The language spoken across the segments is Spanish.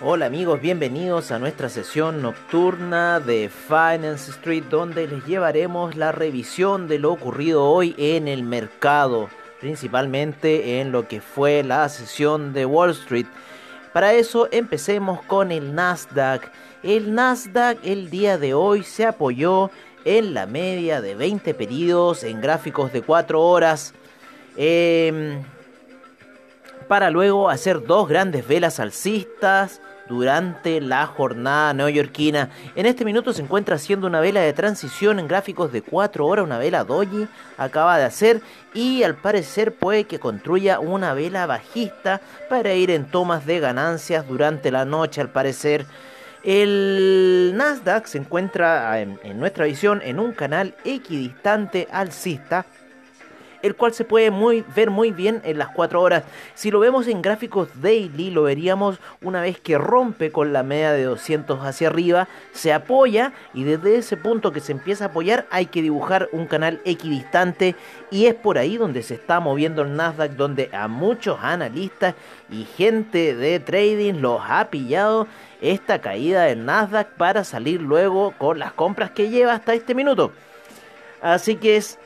Hola amigos, bienvenidos a nuestra sesión nocturna de Finance Street donde les llevaremos la revisión de lo ocurrido hoy en el mercado, principalmente en lo que fue la sesión de Wall Street. Para eso empecemos con el Nasdaq. El Nasdaq el día de hoy se apoyó en la media de 20 periodos en gráficos de 4 horas. Em, para luego hacer dos grandes velas alcistas durante la jornada neoyorquina. En este minuto se encuentra haciendo una vela de transición en gráficos de 4 horas, una vela doji acaba de hacer y al parecer puede que construya una vela bajista para ir en tomas de ganancias durante la noche al parecer. El Nasdaq se encuentra en, en nuestra visión en un canal equidistante alcista el cual se puede muy, ver muy bien en las 4 horas. Si lo vemos en gráficos daily, lo veríamos una vez que rompe con la media de 200 hacia arriba, se apoya y desde ese punto que se empieza a apoyar hay que dibujar un canal equidistante y es por ahí donde se está moviendo el Nasdaq, donde a muchos analistas y gente de trading los ha pillado esta caída del Nasdaq para salir luego con las compras que lleva hasta este minuto. Así que es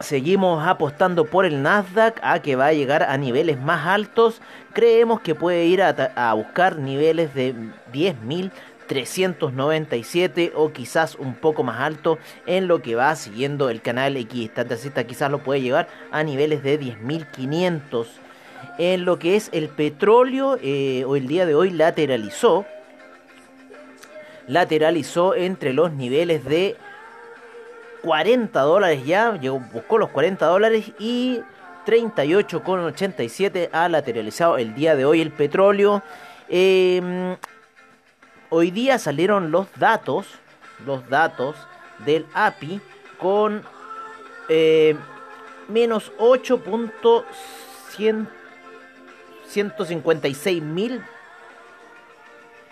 Seguimos apostando por el Nasdaq a que va a llegar a niveles más altos. Creemos que puede ir a, buscar niveles de 10.397 o quizás un poco más alto en lo que va siguiendo el canal equidistante Quizás lo puede llevar a niveles de 10.500. En lo que es el petróleo, eh, el día de hoy lateralizó. Lateralizó entre los niveles de 40 dólares ya, llegó, buscó los 40 dólares y 38,87 ha lateralizado el día de hoy el petróleo. Em, hoy día salieron los datos, los datos del API con eh, menos 8.156 mil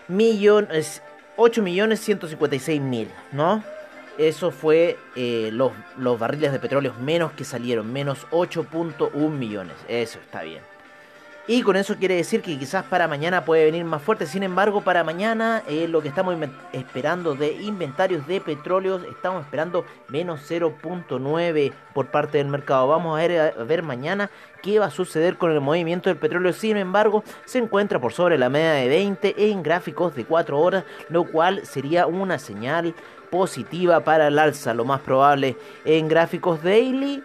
millones, 8 millones 156 mil, ¿no? Eso fue eh, los, los barriles de petróleo menos que salieron, menos 8.1 millones. Eso está bien. Y con eso quiere decir que quizás para mañana puede venir más fuerte. Sin embargo, para mañana lo que estamos esperando de inventarios de petróleo, estamos esperando menos 0.9 por parte del mercado. Vamos a ver, a ver mañana qué va a suceder con el movimiento del petróleo. Sin embargo, se encuentra por sobre la media de 20 en gráficos de 4 horas, lo cual sería una señal positiva para el alza, lo más probable en gráficos daily.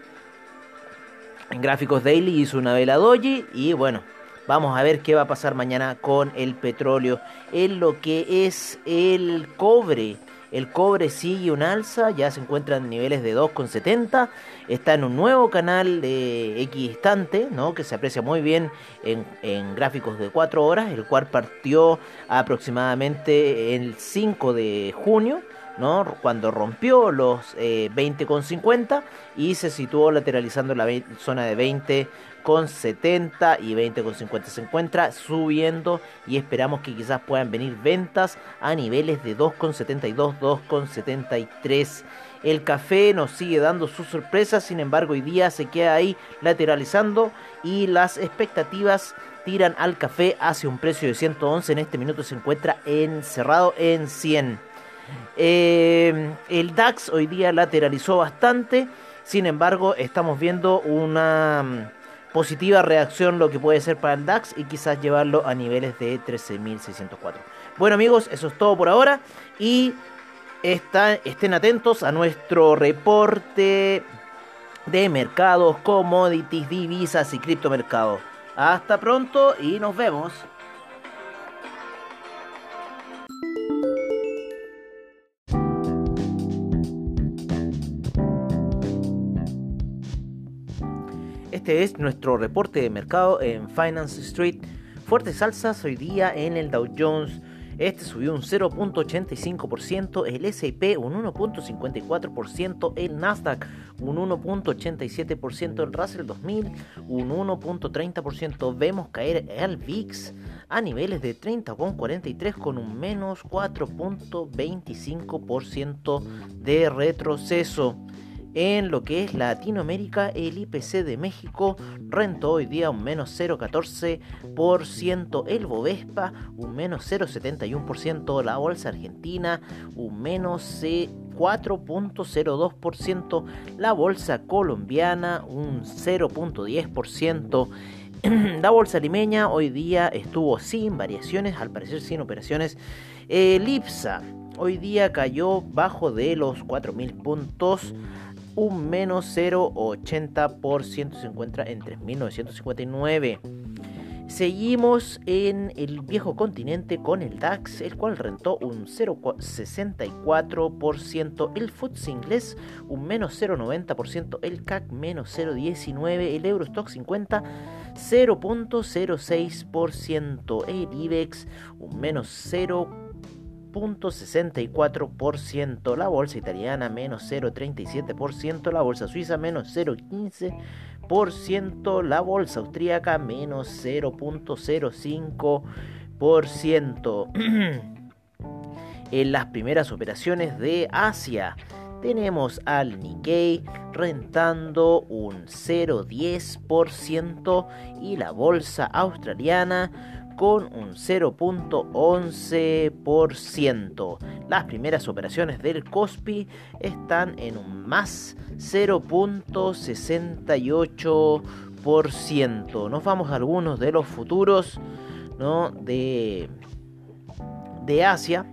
En gráficos daily hizo una vela doji y bueno, vamos a ver qué va a pasar mañana con el petróleo. En lo que es el cobre, el cobre sigue un alza, ya se encuentra en niveles de 2,70. Está en un nuevo canal de equidistante, ¿no? que se aprecia muy bien en, en, gráficos de 4 horas, el cual partió aproximadamente el 5 de junio cuando rompió los eh, 20,50 y se situó lateralizando la zona de 20,70 y 20,50 se encuentra subiendo y esperamos que quizás puedan venir ventas a niveles de 2,72, 2,73. El café nos sigue dando sus sorpresas, sin embargo hoy día se queda ahí lateralizando y las expectativas tiran al café hacia un precio de 111, en este minuto se encuentra encerrado en 100. Eh, el DAX hoy día lateralizó bastante, sin embargo estamos viendo una mm, positiva reacción lo que puede ser para el DAX y quizás llevarlo a niveles de 13.604. Bueno amigos, eso es todo por ahora y estén atentos a nuestro reporte de mercados, commodities, divisas y criptomercados. Hasta pronto y nos vemos. Este es nuestro reporte de mercado en Finance Street. Fuertes alzas hoy día en el Dow Jones. Este subió un 0.85%, el S&P un 1.54%, el Nasdaq un 1.87%, el Russell 2000 un 1.30%. Vemos caer el VIX a niveles de 30,43 con un menos 4.25% de retroceso. En lo que es Latinoamérica, el IPC de México rentó hoy día un menos 0,14%, el Bovespa un menos 0,71%, la Bolsa Argentina un menos 4.02%, la Bolsa Colombiana un 0.10%, la bolsa limeña hoy día estuvo sin variaciones, al parecer sin operaciones. El IPSA hoy día cayó bajo de los 4.000 puntos un menos 0,80% se encuentra en 3.959. Seguimos en el viejo continente con el DAX, el cual rentó un 0,64%, el FTSE inglés un menos 0,90%, el CAC menos 0,19%, el Eurostock 50 0,06%, el IBEX un menos 0,40%. 0.64%, la bolsa italiana menos 0.37%, la bolsa suiza menos 0.15%, la bolsa austríaca menos 0.05%. en las primeras operaciones de Asia tenemos al Nikkei rentando un 0.10% y la bolsa australiana con un 0.11%. Las primeras operaciones del COSPI están en un más 0.68%. Nos vamos a algunos de los futuros ¿no? de, de Asia.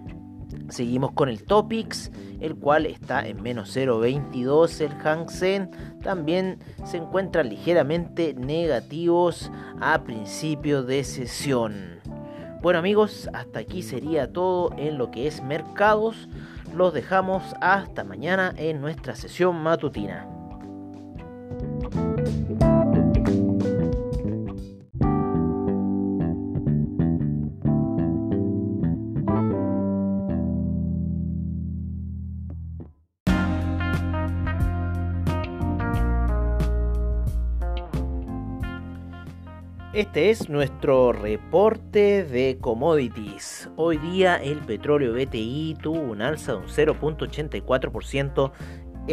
Seguimos con el Topics, el cual está en menos 0.22. El Hang Seng también se encuentra ligeramente negativos a principio de sesión. Bueno amigos, hasta aquí sería todo en lo que es mercados. Los dejamos hasta mañana en nuestra sesión matutina. Este es nuestro reporte de commodities. Hoy día el petróleo BTI tuvo un alza de un 0.84%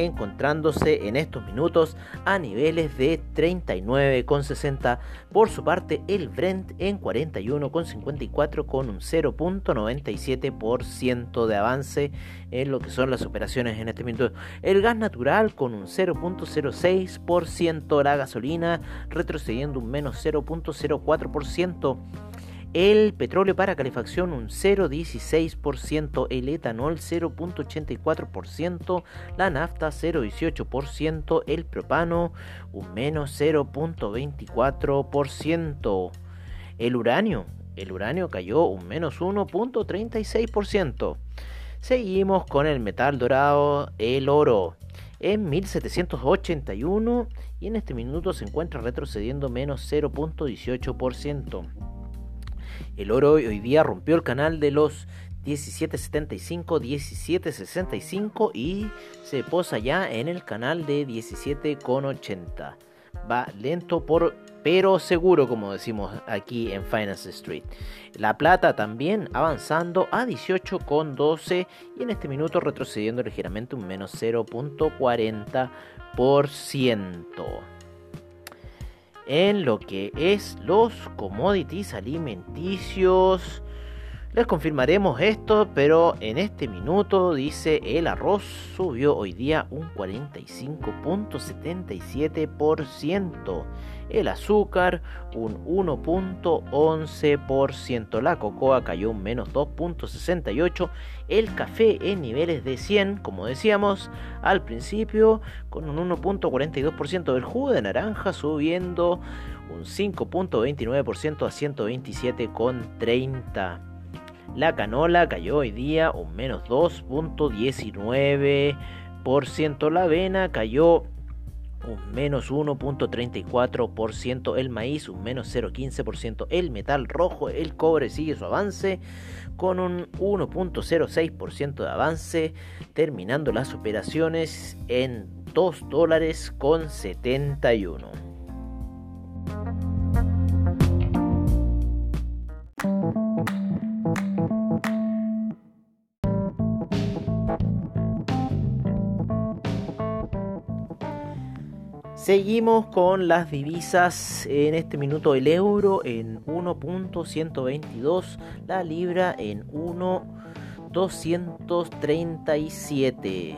encontrándose en estos minutos a niveles de 39,60. Por su parte, el Brent en 41,54 con un 0.97% de avance en lo que son las operaciones en este minuto. El gas natural con un 0.06%, la gasolina retrocediendo un menos 0.04% el petróleo para calefacción un 0,16%, el etanol 0,84%, la nafta 0,18%, el propano un menos 0,24%, el uranio, el uranio cayó un menos 1,36%. Seguimos con el metal dorado, el oro en 1781 y en este minuto se encuentra retrocediendo menos 0.18%. El oro hoy día rompió el canal de los 1775, 1765 y se posa ya en el canal de 17,80. Va lento por pero seguro como decimos aquí en Finance Street. La plata también avanzando a 18,12 y en este minuto retrocediendo ligeramente un menos 0.40% en lo que es los commodities alimenticios. Les confirmaremos esto, pero en este minuto dice el arroz subió hoy día un 45.77% el azúcar un 1.11%, la cocoa cayó un menos 2.68%, el café en niveles de 100, como decíamos al principio, con un 1.42%, el jugo de naranja subiendo un 5.29% a 127,30%. La canola cayó hoy día un menos 2.19%. La avena cayó un menos 1.34% el maíz, un menos 0.15% el metal rojo, el cobre sigue su avance con un 1.06% de avance, terminando las operaciones en 2 dólares con 71. Seguimos con las divisas. En este minuto el euro en 1.122, la libra en 1.237.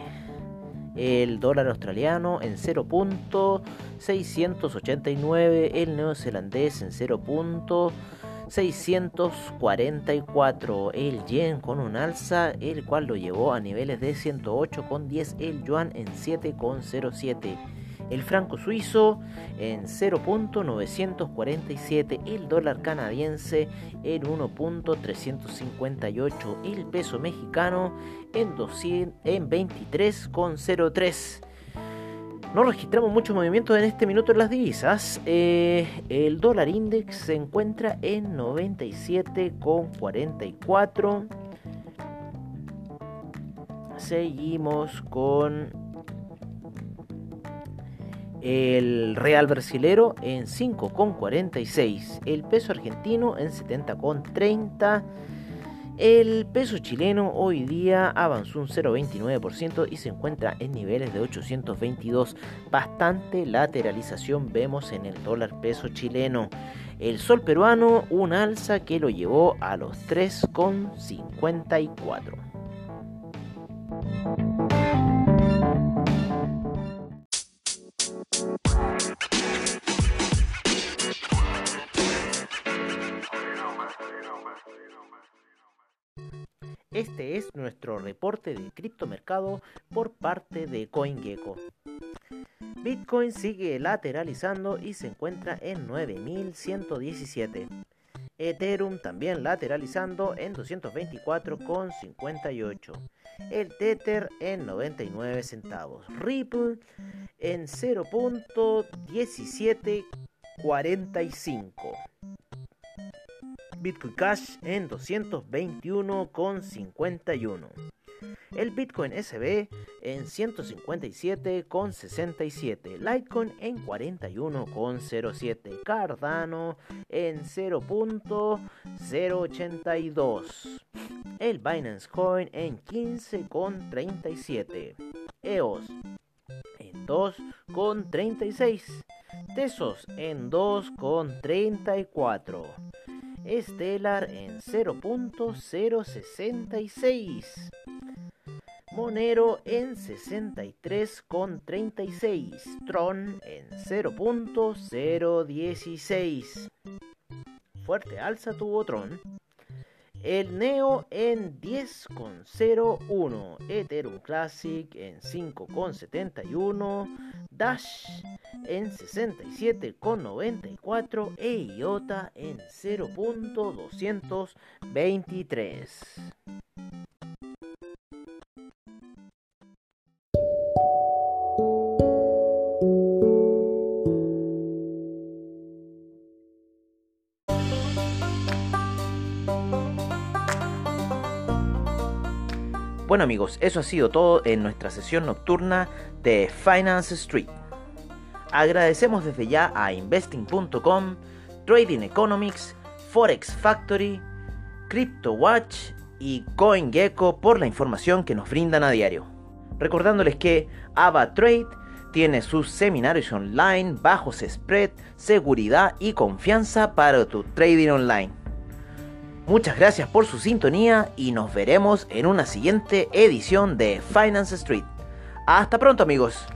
El dólar australiano en 0.689, el neozelandés en 0.644, el yen con un alza, el cual lo llevó a niveles de 108,10, el yuan en 7,07 el franco suizo en 0.947, el dólar canadiense en 1.358, el peso mexicano en, en 23.03. No registramos mucho movimiento en este minuto en las divisas. Eh, el dólar index se encuentra en 97,44. Seguimos con el real brasilero en 5,46, el peso argentino en 70,30, el peso chileno hoy día avanzó un 0,29% y se encuentra en niveles de 822. Bastante lateralización vemos en el dólar peso chileno. El sol peruano un alza que lo llevó a los 3,54. Este es nuestro reporte de criptomercado por parte de CoinGecko. Bitcoin sigue lateralizando y se encuentra en 9117. Ethereum también lateralizando en 224,58. El Tether en 99 centavos. Ripple en 0.1745. Bitcoin Cash en 221,51. El Bitcoin SB en 157,67. Litecoin en 41,07. Cardano en 0.082. El Binance Coin en 15,37. EOS en 2,36. Tesos en 2,34. Stellar en 0.066. Monero en 63,36. Tron en 0.016. Fuerte alza tuvo Tron. El Neo en 10,01, Ethereum Classic en 5,71, Dash en 67,94 e IOTA en 0.223. Bueno amigos, eso ha sido todo en nuestra sesión nocturna de Finance Street. Agradecemos desde ya a investing.com, Trading Economics, Forex Factory, CryptoWatch y CoinGecko por la información que nos brindan a diario. Recordándoles que AvaTrade tiene sus seminarios online, bajos spread, seguridad y confianza para tu trading online. Muchas gracias por su sintonía y nos veremos en una siguiente edición de Finance Street. Hasta pronto amigos.